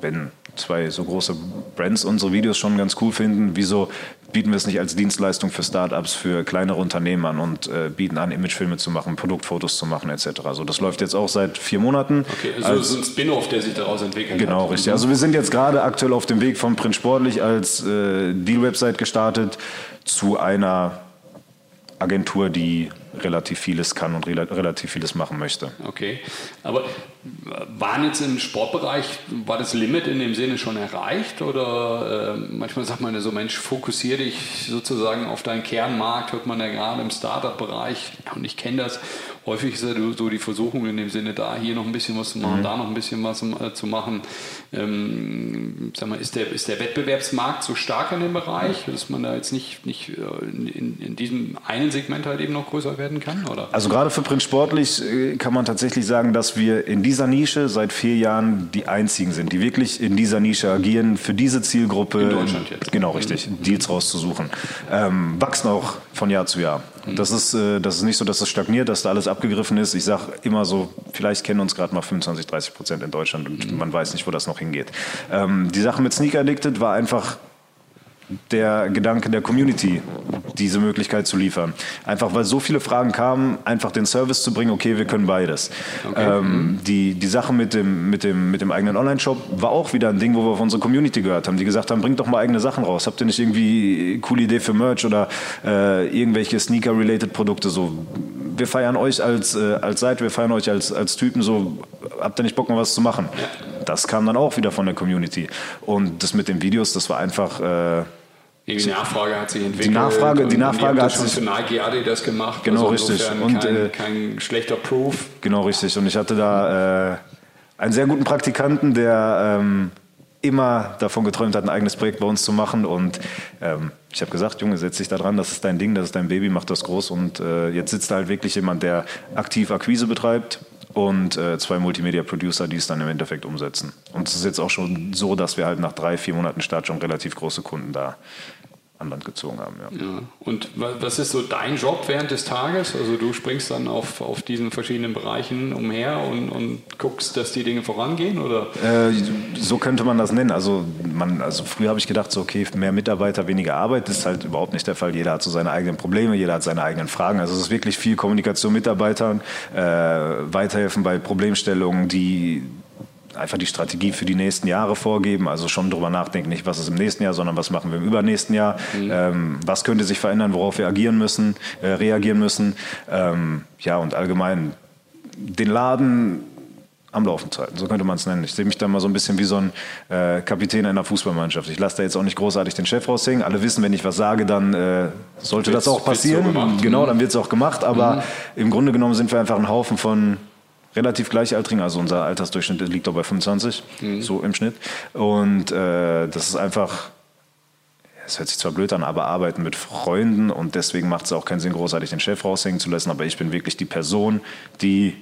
wenn zwei so große Brands unsere Videos schon ganz cool finden, wieso bieten wir es nicht als Dienstleistung für Startups, für kleinere Unternehmen an und äh, bieten an, Imagefilme zu machen, Produktfotos zu machen etc. Also das läuft jetzt auch seit vier Monaten. Okay, also als, so ein Spin-off, der sich daraus entwickelt genau, hat. richtig. Also wir sind jetzt gerade aktuell auf dem Weg von Print Sportlich als äh, Deal-Website gestartet zu einer Agentur, die relativ vieles kann und relativ vieles machen möchte. Okay, aber waren jetzt im Sportbereich, war das Limit in dem Sinne schon erreicht oder äh, manchmal sagt man ja so, Mensch, fokussiere dich sozusagen auf deinen Kernmarkt, hört man ja gerade im Startup-Bereich und ich kenne das, häufig ist ja so die Versuchung in dem Sinne da, hier noch ein bisschen was zu machen, mhm. da noch ein bisschen was äh, zu machen. Ähm, sag mal, ist der, ist der Wettbewerbsmarkt so stark in dem Bereich, dass man da jetzt nicht, nicht äh, in, in diesem einen Segment halt eben noch größer werden kann? Oder? Also gerade für Print Sportlich äh, kann man tatsächlich sagen, dass wir in dieser Nische seit vier Jahren die einzigen sind, die wirklich in dieser Nische agieren, für diese Zielgruppe. In Deutschland jetzt. Genau, richtig, mhm. Deals rauszusuchen. Ähm, wachsen auch von Jahr zu Jahr. Mhm. Das, ist, äh, das ist nicht so, dass es stagniert, dass da alles abgegriffen ist. Ich sage immer so, vielleicht kennen uns gerade mal 25, 30 Prozent in Deutschland und mhm. man weiß nicht, wo das noch hingeht. Ähm, die Sache mit Sneaker Addicted war einfach der Gedanke der Community, diese Möglichkeit zu liefern. Einfach weil so viele Fragen kamen, einfach den Service zu bringen, okay, wir können beides. Okay. Ähm, mhm. die, die Sache mit dem, mit, dem, mit dem eigenen Online-Shop war auch wieder ein Ding, wo wir auf unsere Community gehört haben, die gesagt haben, bringt doch mal eigene Sachen raus. Habt ihr nicht irgendwie eine coole Idee für Merch oder äh, irgendwelche Sneaker-related Produkte? So, wir feiern euch als, äh, als Seite, wir feiern euch als, als Typen, so, habt ihr nicht Bock, mal was zu machen? Das kam dann auch wieder von der Community. Und das mit den Videos, das war einfach... Äh, die Nachfrage hat sich entwickelt. Die Nachfrage, die Nachfrage hat sich für Nike Adidas gemacht. Genau also richtig. Und kein, äh, kein, schlechter Proof. Genau richtig. Und ich hatte da äh, einen sehr guten Praktikanten, der ähm, immer davon geträumt hat, ein eigenes Projekt bei uns zu machen. Und ähm, ich habe gesagt, Junge, setz dich da dran, das ist dein Ding, das ist dein Baby, mach das groß. Und äh, jetzt sitzt da halt wirklich jemand, der aktiv Akquise betreibt und äh, zwei Multimedia-Producer, die es dann im Endeffekt umsetzen. Und es ist jetzt auch schon so, dass wir halt nach drei, vier Monaten Start schon relativ große Kunden da an Land gezogen haben. Ja. ja. Und was ist so dein Job während des Tages? Also du springst dann auf, auf diesen verschiedenen Bereichen umher und, und guckst, dass die Dinge vorangehen? Oder? Äh, so könnte man das nennen. Also, man, also früher habe ich gedacht, so, okay, mehr Mitarbeiter, weniger Arbeit. Das ist halt überhaupt nicht der Fall. Jeder hat so seine eigenen Probleme, jeder hat seine eigenen Fragen. Also es ist wirklich viel Kommunikation mit Mitarbeitern, äh, weiterhelfen bei Problemstellungen, die einfach die Strategie für die nächsten Jahre vorgeben. Also schon drüber nachdenken, nicht was ist im nächsten Jahr, sondern was machen wir im übernächsten Jahr. Mhm. Ähm, was könnte sich verändern, worauf wir agieren müssen, äh, reagieren müssen. Ähm, ja, und allgemein den Laden am Laufen zu halten, so könnte man es nennen. Ich sehe mich da mal so ein bisschen wie so ein äh, Kapitän einer Fußballmannschaft. Ich lasse da jetzt auch nicht großartig den Chef raushängen. Alle wissen, wenn ich was sage, dann äh, sollte das auch passieren. So genau, dann wird es auch gemacht. Aber mhm. im Grunde genommen sind wir einfach ein Haufen von relativ gleichaltrigen, also unser Altersdurchschnitt liegt auch bei 25, mhm. so im Schnitt. Und äh, das ist einfach, es hört sich zwar blöd an, aber arbeiten mit Freunden und deswegen macht es auch keinen Sinn, großartig den Chef raushängen zu lassen, aber ich bin wirklich die Person, die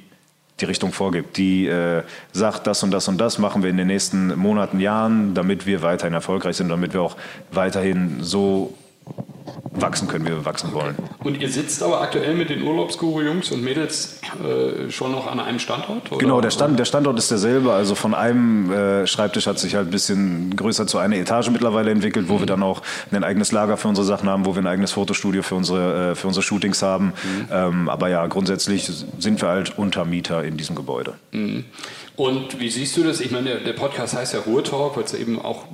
die Richtung vorgibt, die äh, sagt, das und das und das machen wir in den nächsten Monaten, Jahren, damit wir weiterhin erfolgreich sind, damit wir auch weiterhin so wachsen können, wie wir wachsen wollen. Und ihr sitzt aber aktuell mit den Urlaubsguru-Jungs und Mädels äh, schon noch an einem Standort? Oder? Genau, der, Stand, der Standort ist derselbe. Also von einem äh, Schreibtisch hat sich halt ein bisschen größer zu einer Etage mittlerweile entwickelt, wo mhm. wir dann auch ein eigenes Lager für unsere Sachen haben, wo wir ein eigenes Fotostudio für unsere, äh, für unsere Shootings haben. Mhm. Ähm, aber ja, grundsätzlich sind wir halt Untermieter in diesem Gebäude. Mhm. Und wie siehst du das? Ich meine, der, der Podcast heißt ja Ruhrtalk, weil es eben auch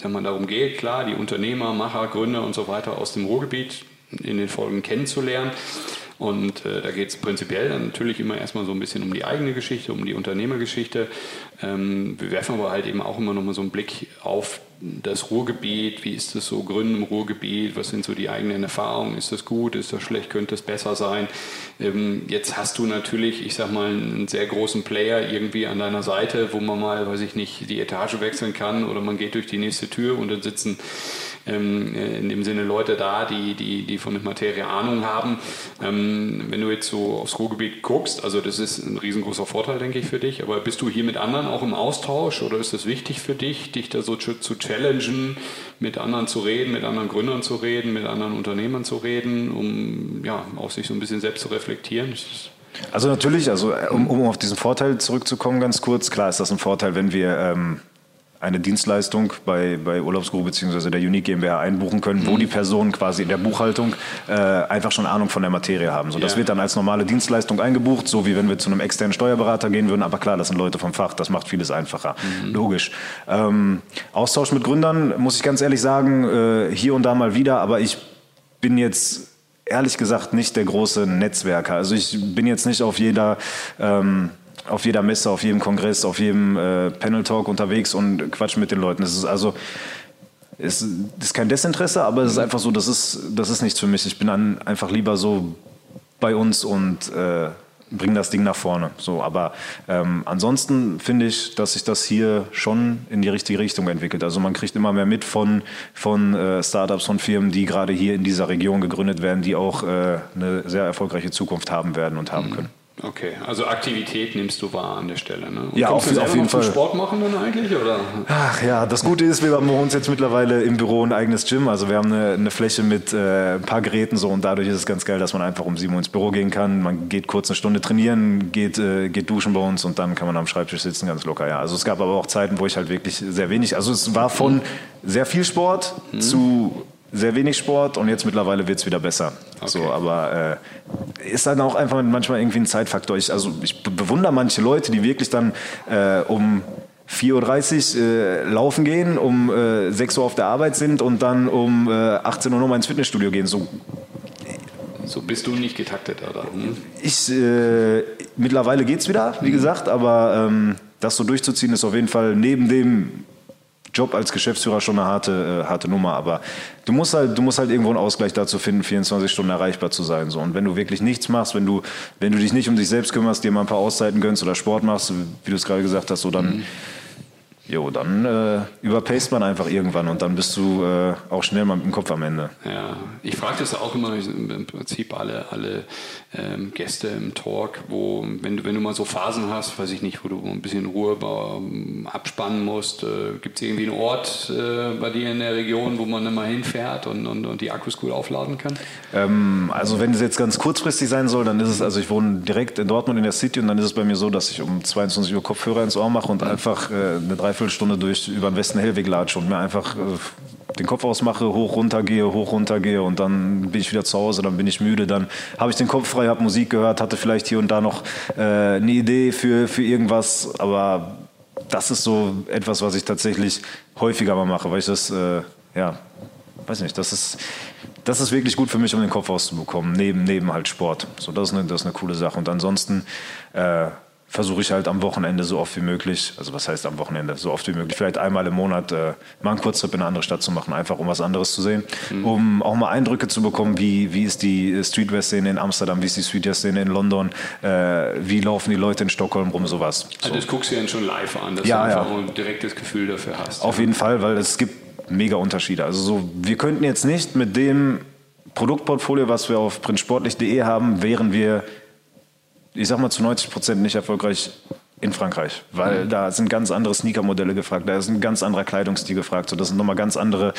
sag mal, darum geht, klar, die Unternehmer, Macher, Gründer und so weiter aus dem Ruhrgebiet in den Folgen kennenzulernen. Und äh, da geht es prinzipiell natürlich immer erstmal so ein bisschen um die eigene Geschichte, um die Unternehmergeschichte. Ähm, wir werfen aber halt eben auch immer noch mal so einen Blick auf das Ruhrgebiet. Wie ist es so, Gründen im Ruhrgebiet? Was sind so die eigenen Erfahrungen? Ist das gut? Ist das schlecht? Könnte es besser sein? Ähm, jetzt hast du natürlich, ich sag mal, einen sehr großen Player irgendwie an deiner Seite, wo man mal, weiß ich nicht, die Etage wechseln kann oder man geht durch die nächste Tür und dann sitzen ähm, äh, in dem Sinne Leute da, die, die, die von der Materie Ahnung haben. Ähm, wenn du jetzt so aufs Ruhrgebiet guckst, also das ist ein riesengroßer Vorteil, denke ich, für dich, aber bist du hier mit anderen auch im Austausch oder ist es wichtig für dich, dich da so zu, zu challengen, mit anderen zu reden, mit anderen Gründern zu reden, mit anderen Unternehmern zu reden, um ja, auch sich so ein bisschen selbst zu reflektieren? Also natürlich, also um, um auf diesen Vorteil zurückzukommen, ganz kurz, klar ist das ein Vorteil, wenn wir ähm, eine Dienstleistung bei, bei Urlaubsguru bzw. der Unique GmbH einbuchen können, wo mhm. die Personen quasi in der Buchhaltung äh, einfach schon Ahnung von der Materie haben. So, das ja. wird dann als normale Dienstleistung eingebucht, so wie wenn wir zu einem externen Steuerberater gehen würden. Aber klar, das sind Leute vom Fach, das macht vieles einfacher. Mhm. Logisch. Ähm, Austausch mit Gründern, muss ich ganz ehrlich sagen, äh, hier und da mal wieder, aber ich bin jetzt ehrlich gesagt nicht der große Netzwerker. Also ich bin jetzt nicht auf jeder ähm, auf jeder Messe, auf jedem Kongress, auf jedem äh, Panel Talk unterwegs und quatsch mit den Leuten. Es ist also es ist kein Desinteresse, aber es ist einfach so, das ist, das ist nichts für mich. Ich bin dann einfach lieber so bei uns und äh, bringe das Ding nach vorne. So, aber ähm, ansonsten finde ich, dass sich das hier schon in die richtige Richtung entwickelt. Also man kriegt immer mehr mit von, von äh, Startups, von Firmen, die gerade hier in dieser Region gegründet werden, die auch äh, eine sehr erfolgreiche Zukunft haben werden und haben mhm. können. Okay, also Aktivität nimmst du wahr an der Stelle, ne? Und ja, auf, auf jeden Fall. Sport machen dann eigentlich, oder? Ach ja, das Gute ist, wir haben bei uns jetzt mittlerweile im Büro ein eigenes Gym. Also wir haben eine, eine Fläche mit äh, ein paar Geräten so und dadurch ist es ganz geil, dass man einfach um 7 Uhr ins Büro gehen kann. Man geht kurz eine Stunde trainieren, geht, äh, geht duschen bei uns und dann kann man am Schreibtisch sitzen, ganz locker. Ja, also es gab aber auch Zeiten, wo ich halt wirklich sehr wenig, also es war von sehr viel Sport mhm. zu sehr wenig Sport und jetzt mittlerweile wird es wieder besser. Okay. So, aber äh, ist dann auch einfach manchmal irgendwie ein Zeitfaktor. Ich, also ich bewundere manche Leute, die wirklich dann äh, um 4.30 Uhr äh, laufen gehen, um äh, 6 Uhr auf der Arbeit sind und dann um äh, 18 Uhr nochmal ins Fitnessstudio gehen. So, so bist du nicht getaktet, oder? Hm? Ich, äh, mittlerweile geht es wieder, wie mhm. gesagt, aber ähm, das so durchzuziehen ist auf jeden Fall neben dem Job als Geschäftsführer schon eine harte, äh, harte Nummer, aber du musst halt, du musst halt irgendwo einen Ausgleich dazu finden, 24 Stunden erreichbar zu sein. So. Und wenn du wirklich nichts machst, wenn du, wenn du dich nicht um dich selbst kümmerst, dir mal ein paar Auszeiten gönnst oder Sport machst, wie du es gerade gesagt hast, so dann, mhm Jo, dann äh, überpaced man einfach irgendwann und dann bist du äh, auch schnell mal mit dem Kopf am Ende. Ja, ich frage das auch immer im Prinzip alle, alle ähm, Gäste im Talk, wo, wenn du, wenn du mal so Phasen hast, weiß ich nicht, wo du ein bisschen Ruhe ähm, abspannen musst, äh, gibt es irgendwie einen Ort äh, bei dir in der Region, wo man dann mal hinfährt und, und, und die Akkus gut aufladen kann? Ähm, also wenn es jetzt ganz kurzfristig sein soll, dann ist es, also ich wohne direkt in Dortmund in der City und dann ist es bei mir so, dass ich um 22 Uhr Kopfhörer ins Ohr mache und einfach äh, eine Dreiviertel Dreiviertelstunde durch über den Westen Hellweg latsche und mir einfach äh, den Kopf ausmache, hoch runter gehe, hoch runter gehe und dann bin ich wieder zu Hause, dann bin ich müde, dann habe ich den Kopf frei, habe Musik gehört, hatte vielleicht hier und da noch äh, eine Idee für, für irgendwas, aber das ist so etwas, was ich tatsächlich häufiger mal mache, weil ich das, äh, ja, weiß nicht, das ist, das ist wirklich gut für mich, um den Kopf auszubekommen, neben, neben halt Sport. So, das ist eine, das ist eine coole Sache. Und ansonsten, äh, versuche ich halt am Wochenende so oft wie möglich, also was heißt am Wochenende, so oft wie möglich, vielleicht einmal im Monat äh, mal einen Kurztrip in eine andere Stadt zu machen, einfach um was anderes zu sehen, mhm. um auch mal Eindrücke zu bekommen, wie, wie ist die Streetwear-Szene in Amsterdam, wie ist die Streetwear-Szene in London, äh, wie laufen die Leute in Stockholm rum, sowas. Also so. das guckst du ja schon live an, dass ja, du einfach ja. ein direktes Gefühl dafür hast. Auf ja. jeden Fall, weil es gibt mega Unterschiede. Also so, wir könnten jetzt nicht mit dem Produktportfolio, was wir auf printsportlich.de haben, wären wir ich sag mal zu 90 Prozent nicht erfolgreich in Frankreich, weil mhm. da sind ganz andere Sneaker-Modelle gefragt, da ist ein ganz anderer Kleidungsstil gefragt, so das sind nochmal ganz andere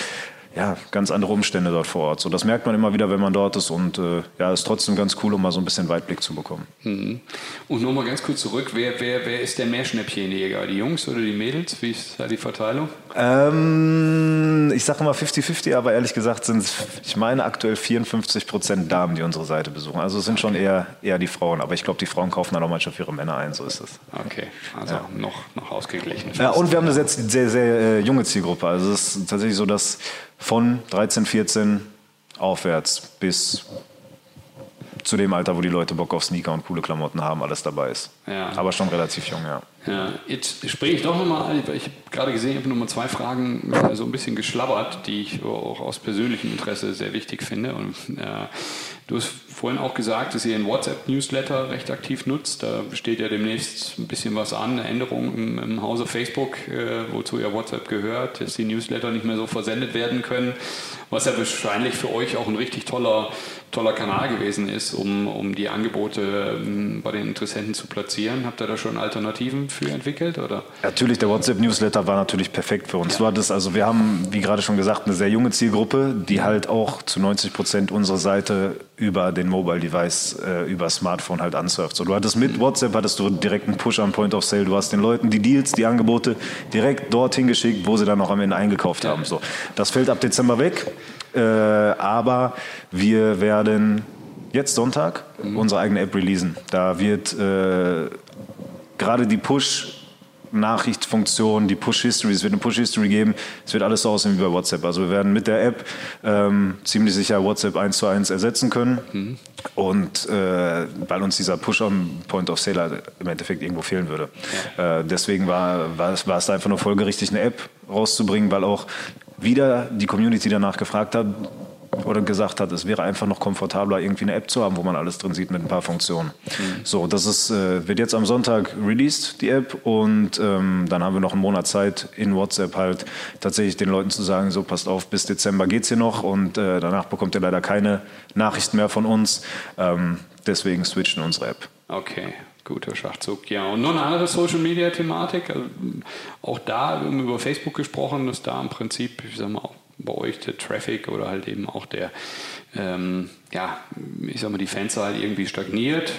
ja, ganz andere Umstände dort vor Ort. So, das merkt man immer wieder, wenn man dort ist und äh, ja, ist trotzdem ganz cool, um mal so ein bisschen Weitblick zu bekommen. Mhm. Und nochmal ganz kurz zurück, wer, wer, wer ist der Meerschnäppchenjäger? Die Jungs oder die Mädels? Wie ist da die Verteilung? Ähm, ich sage immer 50-50, aber ehrlich gesagt sind es, ich meine aktuell 54 Prozent Damen, die unsere Seite besuchen. Also es sind schon eher, eher die Frauen, aber ich glaube, die Frauen kaufen dann auch manchmal für ihre Männer ein, so ist es. Okay, also ja. noch, noch ausgeglichen. Ja, und wir haben eine sehr, sehr, sehr äh, junge Zielgruppe. Also es ist tatsächlich so, dass von 13, 14 aufwärts bis zu dem Alter, wo die Leute Bock auf Sneaker und coole Klamotten haben, alles dabei ist. Ja. Aber schon relativ jung, ja. ja jetzt spreche ich doch nochmal, weil ich habe gerade gesehen, ich habe nochmal zwei Fragen so ein bisschen geschlabbert, die ich auch aus persönlichem Interesse sehr wichtig finde. Und äh, du hast vorhin auch gesagt, dass ihr einen WhatsApp-Newsletter recht aktiv nutzt. Da steht ja demnächst ein bisschen was an, eine Änderung im, im Hause Facebook, äh, wozu ja WhatsApp gehört, dass die Newsletter nicht mehr so versendet werden können, was ja wahrscheinlich für euch auch ein richtig toller toller Kanal gewesen ist, um, um die Angebote ähm, bei den Interessenten zu platzieren. Habt ihr da schon Alternativen für entwickelt? Oder? Natürlich, der WhatsApp-Newsletter war natürlich perfekt für uns. Ja. Du hattest, also wir haben, wie gerade schon gesagt, eine sehr junge Zielgruppe, die halt auch zu 90 Prozent unsere Seite über den Mobile Device, äh, über Smartphone halt ansurft. So, du hattest mit WhatsApp hattest du direkt einen Push am Point of Sale. Du hast den Leuten die Deals, die Angebote direkt dorthin geschickt, wo sie dann noch am Ende eingekauft ja. haben. So, das fällt ab Dezember weg. Äh, aber wir werden jetzt Sonntag mhm. unsere eigene App releasen. Da wird äh, gerade die Push Nachrichtfunktion, die Push-History, es wird eine Push-History geben, es wird alles so aussehen wie bei WhatsApp. Also wir werden mit der App ähm, ziemlich sicher WhatsApp 1 zu 1 ersetzen können. Mhm. Und äh, weil uns dieser Push on Point of Sale im Endeffekt irgendwo fehlen würde. Ja. Äh, deswegen war, war, es, war es einfach nur folgerichtig, eine App rauszubringen, weil auch wieder die Community danach gefragt hat oder gesagt hat, es wäre einfach noch komfortabler, irgendwie eine App zu haben, wo man alles drin sieht mit ein paar Funktionen. Mhm. So, das ist, äh, wird jetzt am Sonntag released, die App, und ähm, dann haben wir noch einen Monat Zeit in WhatsApp halt tatsächlich den Leuten zu sagen, so passt auf, bis Dezember geht's hier noch und äh, danach bekommt ihr leider keine Nachrichten mehr von uns. Ähm, deswegen switchen unsere App. Okay. Guter Schachzug, ja. Und noch eine andere Social-Media-Thematik. Also auch da, wir haben über Facebook gesprochen, dass da im Prinzip, ich sag mal, auch bei euch der Traffic oder halt eben auch der ähm, ja, ich sag mal, die Fanzahl irgendwie stagniert,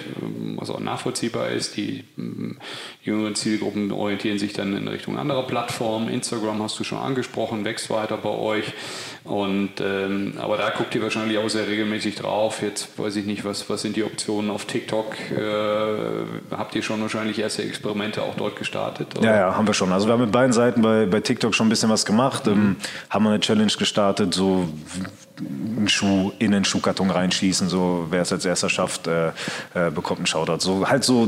was auch nachvollziehbar ist. Die ähm, jüngeren Zielgruppen orientieren sich dann in Richtung anderer Plattformen. Instagram hast du schon angesprochen, wächst weiter bei euch. Und ähm, aber da guckt ihr wahrscheinlich auch sehr regelmäßig drauf. Jetzt weiß ich nicht, was, was sind die Optionen auf TikTok? Äh, habt ihr schon wahrscheinlich erste Experimente auch dort gestartet? Oder? Ja, ja, haben wir schon. Also wir haben mit beiden Seiten bei, bei TikTok schon ein bisschen was gemacht. Mhm. Ähm, haben wir eine Challenge gestartet, so einen Schuh in einen Schuhkarton reinschießen, so wer es als erster schafft, äh, äh, bekommt einen Shoutout. So halt so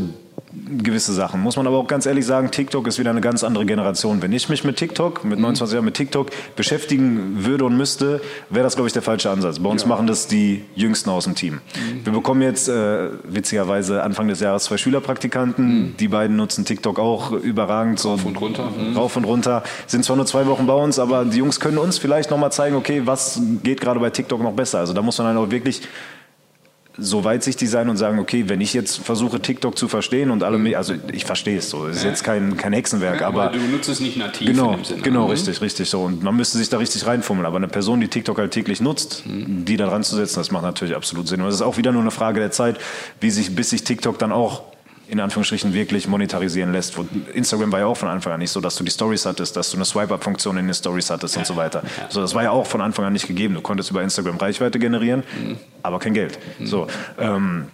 gewisse Sachen. Muss man aber auch ganz ehrlich sagen, TikTok ist wieder eine ganz andere Generation. Wenn ich mich mit TikTok, mit 29 mhm. Jahren mit TikTok beschäftigen würde und müsste, wäre das, glaube ich, der falsche Ansatz. Bei uns ja. machen das die Jüngsten aus dem Team. Mhm. Wir bekommen jetzt äh, witzigerweise Anfang des Jahres zwei Schülerpraktikanten. Mhm. Die beiden nutzen TikTok auch überragend. So rauf und runter. Mhm. Rauf und runter. Sind zwar nur zwei Wochen bei uns, aber die Jungs können uns vielleicht nochmal zeigen, okay, was geht gerade bei TikTok noch besser. Also da muss man dann auch wirklich so weitsichtig sein und sagen, okay, wenn ich jetzt versuche, TikTok zu verstehen und alle, also ich verstehe es so, es ist ja. jetzt kein, kein Hexenwerk, ja, aber, aber. Du nutzt es nicht nativ genau, in dem Sinne. Genau, mhm. richtig, richtig so. Und man müsste sich da richtig reinfummeln. Aber eine Person, die TikTok halt täglich nutzt, mhm. die da dran zu setzen, das macht natürlich absolut Sinn. Und es ist auch wieder nur eine Frage der Zeit, wie sich, bis sich TikTok dann auch in Anführungsstrichen wirklich monetarisieren lässt. Instagram war ja auch von Anfang an nicht so, dass du die Stories hattest, dass du eine Swipe-Up-Funktion in den Stories hattest ja. und so weiter. Ja. So, das war ja auch von Anfang an nicht gegeben. Du konntest über Instagram Reichweite generieren, mhm. aber kein Geld. Mhm. So, ähm,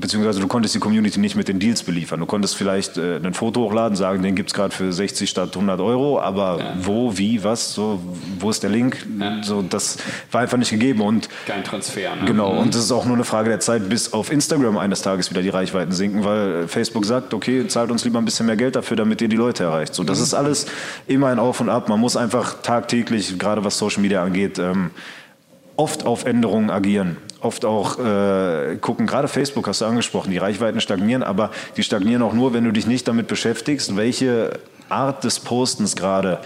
beziehungsweise du konntest die Community nicht mit den Deals beliefern. Du konntest vielleicht äh, ein Foto hochladen, sagen, den gibt es gerade für 60 statt 100 Euro, aber ja. wo, wie, was, so, wo ist der Link? Ja. So, das war einfach nicht gegeben. Und Kein Transfer. Ne? Genau, mhm. und das ist auch nur eine Frage der Zeit, bis auf Instagram eines Tages wieder die Reichweiten sinken, weil Facebook sagt, okay, zahlt uns lieber ein bisschen mehr Geld dafür, damit ihr die Leute erreicht. So, das mhm. ist alles immer ein Auf und Ab. Man muss einfach tagtäglich, gerade was Social Media angeht, ähm, oft auf Änderungen agieren oft auch äh, gucken, gerade Facebook hast du angesprochen, die Reichweiten stagnieren, aber die stagnieren auch nur, wenn du dich nicht damit beschäftigst, welche Art des Postens gerade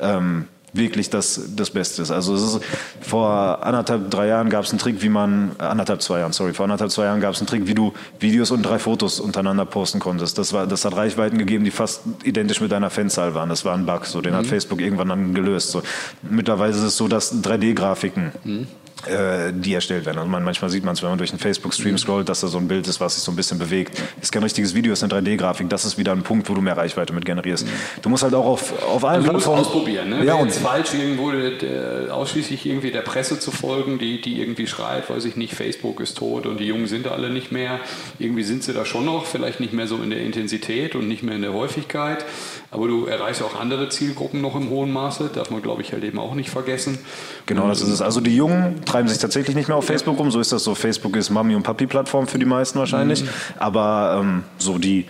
ähm, wirklich das, das Beste ist. Also ist, vor anderthalb, drei Jahren gab es einen Trick, wie man, anderthalb, zwei Jahren, sorry, vor anderthalb, zwei Jahren gab es einen Trick, wie du Videos und drei Fotos untereinander posten konntest. Das, war, das hat Reichweiten gegeben, die fast identisch mit deiner Fanzahl waren. Das war ein Bug, so, den mhm. hat Facebook irgendwann dann gelöst. So. Mittlerweile ist es so, dass 3D-Grafiken mhm äh, die erstellt werden. Also man, manchmal sieht man es, wenn man durch einen Facebook-Stream scrollt, dass da so ein Bild ist, was sich so ein bisschen bewegt. Ist kein richtiges Video, ist eine 3D-Grafik. Das ist wieder ein Punkt, wo du mehr Reichweite mit generierst. Du musst halt auch auf, auf allen also Plattformen... ausprobieren. Ne? Ja, und falsch, irgendwo der, der, ausschließlich irgendwie der Presse zu folgen, die, die irgendwie schreit, weiß ich nicht, Facebook ist tot und die Jungen sind alle nicht mehr. Irgendwie sind sie da schon noch, vielleicht nicht mehr so in der Intensität und nicht mehr in der Häufigkeit. Aber du erreichst auch andere Zielgruppen noch im hohen Maße, darf man, glaube ich, halt eben auch nicht vergessen. Genau, das ist es. Also die Jungen treiben sich tatsächlich nicht mehr auf Facebook rum. So ist das so. Facebook ist Mami- und Papi-Plattform für die meisten wahrscheinlich. Mhm. Aber ähm, so die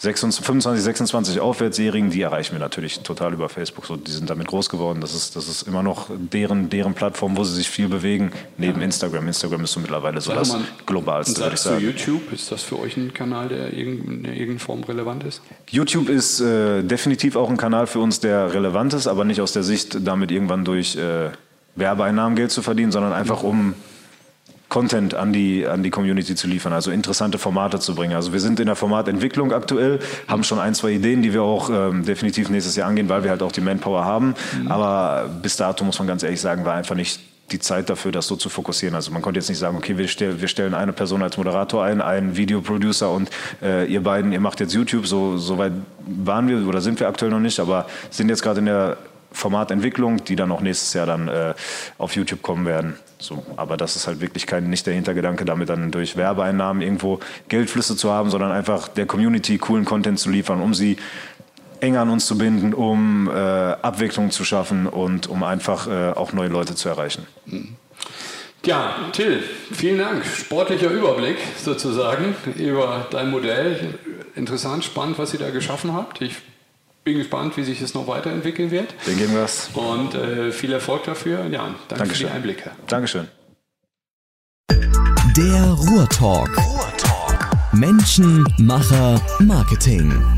26, 25, 26 Aufwärtsjährigen, die erreichen wir natürlich total über Facebook. So, die sind damit groß geworden. Das ist, das ist immer noch deren, deren Plattform, wo sie sich viel bewegen, neben ja. Instagram. Instagram ist so mittlerweile so das globalste, würde ich sagen. YouTube, ist das für euch ein Kanal, der in irgendeiner Form relevant ist? YouTube ist äh, definitiv auch ein Kanal für uns, der relevant ist, aber nicht aus der Sicht, damit irgendwann durch äh, Werbeeinnahmen Geld zu verdienen, sondern einfach um Content an die, an die Community zu liefern, also interessante Formate zu bringen. Also wir sind in der Formatentwicklung aktuell, haben schon ein, zwei Ideen, die wir auch ähm, definitiv nächstes Jahr angehen, weil wir halt auch die Manpower haben. Mhm. Aber bis dato muss man ganz ehrlich sagen, war einfach nicht die Zeit dafür, das so zu fokussieren. Also man konnte jetzt nicht sagen, okay, wir, stell, wir stellen eine Person als Moderator ein, einen Videoproducer und äh, ihr beiden, ihr macht jetzt YouTube. So, so weit waren wir oder sind wir aktuell noch nicht, aber sind jetzt gerade in der Formatentwicklung, die dann auch nächstes Jahr dann äh, auf YouTube kommen werden. So, aber das ist halt wirklich kein, nicht der Hintergedanke, damit dann durch Werbeeinnahmen irgendwo Geldflüsse zu haben, sondern einfach der Community coolen Content zu liefern, um sie eng an uns zu binden, um äh, Abwechslung zu schaffen und um einfach äh, auch neue Leute zu erreichen. Ja, Till, vielen Dank. Sportlicher Überblick sozusagen über dein Modell. Interessant, spannend, was ihr da geschaffen habt. Ich bin gespannt, wie sich es noch weiterentwickeln wird. Den geben wir es. Und äh, viel Erfolg dafür. Ja, danke Dankeschön. für die Einblicke. Dankeschön. Der Ruhrtalk. Ruhrtalk. Menschen, Macher, Marketing.